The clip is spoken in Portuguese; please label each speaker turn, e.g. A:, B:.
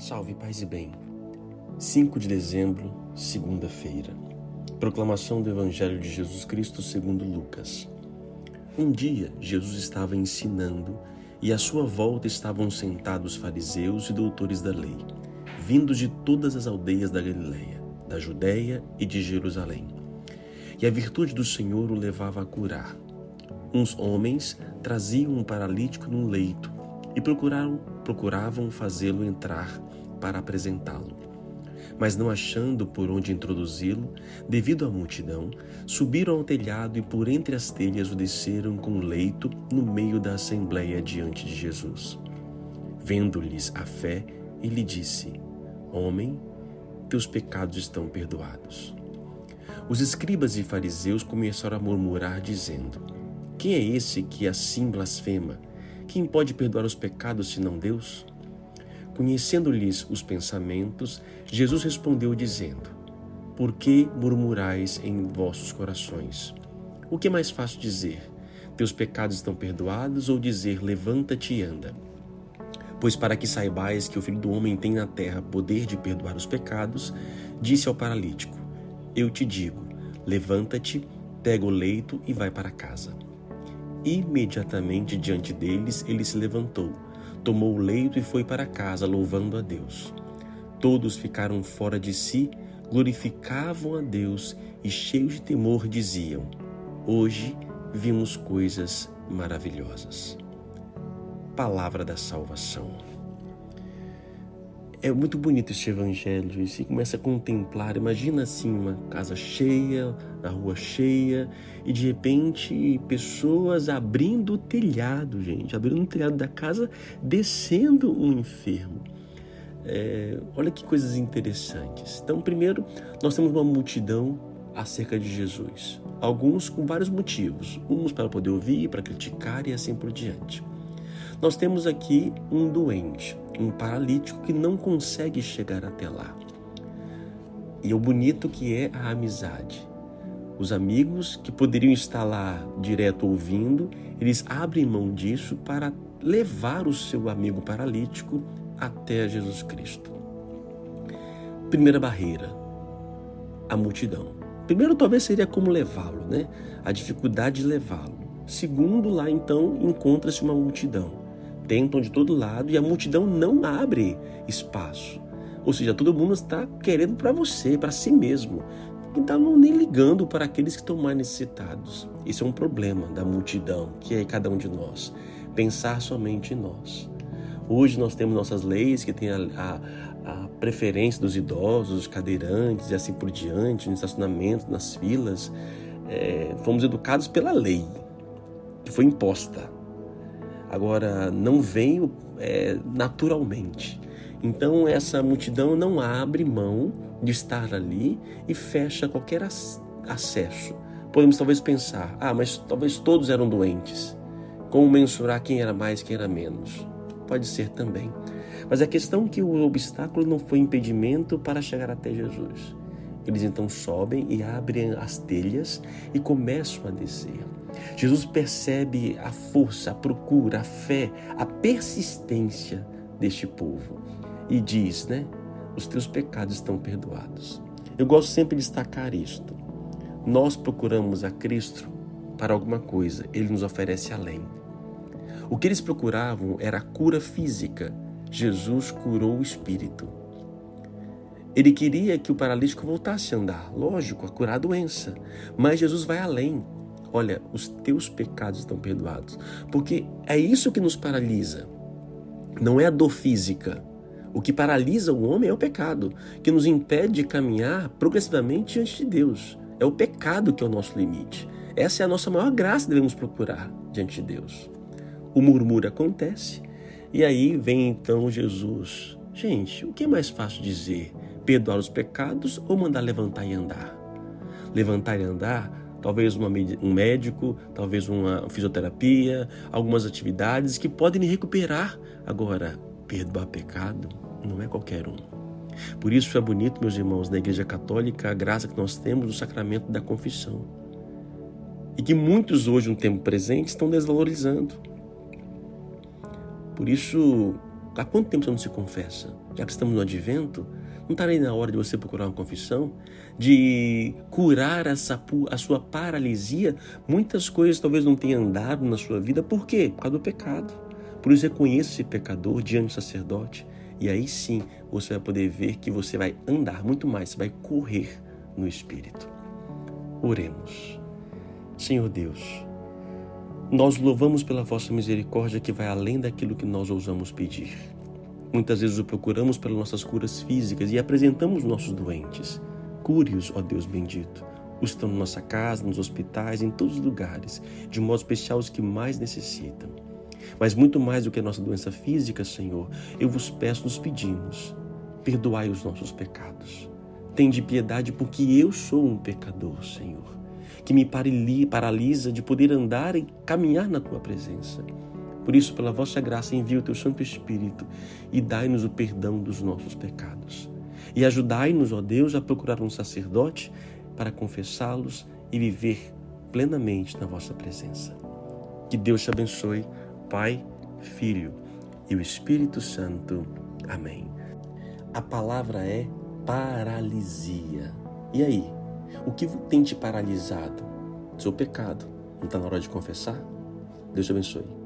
A: Salve, paz e bem. 5 de dezembro, segunda-feira. Proclamação do Evangelho de Jesus Cristo segundo Lucas. Um dia, Jesus estava ensinando e à sua volta estavam sentados fariseus e doutores da lei, vindos de todas as aldeias da Galiléia, da Judéia e de Jerusalém. E a virtude do Senhor o levava a curar. Uns homens traziam um paralítico num leito e procuraram, procuravam fazê-lo entrar para apresentá-lo. Mas não achando por onde introduzi-lo, devido à multidão, subiram ao telhado e por entre as telhas o desceram com o leito no meio da assembleia diante de Jesus. Vendo-lhes a fé, ele disse: Homem, teus pecados estão perdoados. Os escribas e fariseus começaram a murmurar, dizendo: Quem é esse que assim blasfema? Quem pode perdoar os pecados senão Deus? Conhecendo-lhes os pensamentos, Jesus respondeu, dizendo: Por que murmurais em vossos corações? O que é mais fácil dizer? Teus pecados estão perdoados, ou dizer: Levanta-te e anda? Pois para que saibais que o Filho do Homem tem na terra poder de perdoar os pecados, disse ao paralítico: Eu te digo, levanta-te, pega o leito e vai para casa. Imediatamente diante deles, ele se levantou, tomou o leito e foi para casa, louvando a Deus. Todos ficaram fora de si, glorificavam a Deus e, cheios de temor, diziam: Hoje vimos coisas maravilhosas. Palavra da salvação. É muito bonito este evangelho e se começa a contemplar. Imagina assim uma casa cheia, na rua cheia e de repente pessoas abrindo o telhado, gente, abrindo o telhado da casa, descendo um enfermo. É, olha que coisas interessantes. Então, primeiro, nós temos uma multidão acerca de Jesus. Alguns com vários motivos, uns para poder ouvir, para criticar e assim por diante. Nós temos aqui um doente, um paralítico que não consegue chegar até lá. E o bonito que é a amizade. Os amigos que poderiam estar lá direto ouvindo, eles abrem mão disso para levar o seu amigo paralítico até Jesus Cristo. Primeira barreira, a multidão. Primeiro, talvez seria como levá-lo, né? A dificuldade de levá-lo. Segundo, lá então encontra-se uma multidão tentam de todo lado e a multidão não abre espaço. Ou seja, todo mundo está querendo para você, para si mesmo. Não está nem ligando para aqueles que estão mais necessitados. Esse é um problema da multidão, que é cada um de nós. Pensar somente em nós. Hoje nós temos nossas leis que têm a, a, a preferência dos idosos, dos cadeirantes e assim por diante, no estacionamento, nas filas. É, fomos educados pela lei, que foi imposta. Agora, não vem é, naturalmente. Então, essa multidão não abre mão de estar ali e fecha qualquer acesso. Podemos talvez pensar: ah, mas talvez todos eram doentes. Como mensurar quem era mais, quem era menos? Pode ser também. Mas a questão é que o obstáculo não foi impedimento para chegar até Jesus. Eles então sobem e abrem as telhas e começam a descer. Jesus percebe a força, a procura, a fé, a persistência deste povo e diz, né? Os teus pecados estão perdoados. Eu gosto sempre de destacar isto. Nós procuramos a Cristo para alguma coisa, ele nos oferece além. O que eles procuravam era a cura física. Jesus curou o espírito. Ele queria que o paralítico voltasse a andar, lógico, a curar a doença. Mas Jesus vai além. Olha, os teus pecados estão perdoados. Porque é isso que nos paralisa. Não é a dor física. O que paralisa o homem é o pecado, que nos impede de caminhar progressivamente diante de Deus. É o pecado que é o nosso limite. Essa é a nossa maior graça que devemos procurar diante de Deus. O murmúrio acontece e aí vem então Jesus. Gente, o que é mais fácil dizer? Perdoar os pecados ou mandar levantar e andar? Levantar e andar talvez uma, um médico, talvez uma fisioterapia, algumas atividades que podem recuperar. Agora, perdoar pecado não é qualquer um. Por isso é bonito, meus irmãos, na Igreja Católica, a graça que nós temos do sacramento da confissão. E que muitos hoje, no tempo presente, estão desvalorizando. Por isso, Há quanto tempo você não se confessa? Já que estamos no advento, não está aí na hora de você procurar uma confissão? De curar essa, a sua paralisia? Muitas coisas talvez não tenham andado na sua vida. Por quê? Por causa do pecado. Por isso reconheça esse pecador diante do sacerdote. E aí sim você vai poder ver que você vai andar muito mais, vai correr no Espírito. Oremos. Senhor Deus, nós louvamos pela vossa misericórdia que vai além daquilo que nós ousamos pedir. Muitas vezes o procuramos pelas nossas curas físicas e apresentamos nossos doentes. Cure-os, ó Deus bendito. Os estão na nossa casa, nos hospitais, em todos os lugares, de modo especial os que mais necessitam. Mas muito mais do que a nossa doença física, Senhor, eu vos peço, nos pedimos, perdoai os nossos pecados. Tende piedade, porque eu sou um pecador, Senhor, que me paralisa de poder andar e caminhar na tua presença. Por isso, pela vossa graça, envia o teu Santo Espírito e dai-nos o perdão dos nossos pecados. E ajudai-nos, ó Deus, a procurar um sacerdote para confessá-los e viver plenamente na vossa presença. Que Deus te abençoe Pai, Filho e o Espírito Santo. Amém. A palavra é paralisia. E aí? O que tem te paralisado? Seu pecado. Não está na hora de confessar? Deus te abençoe.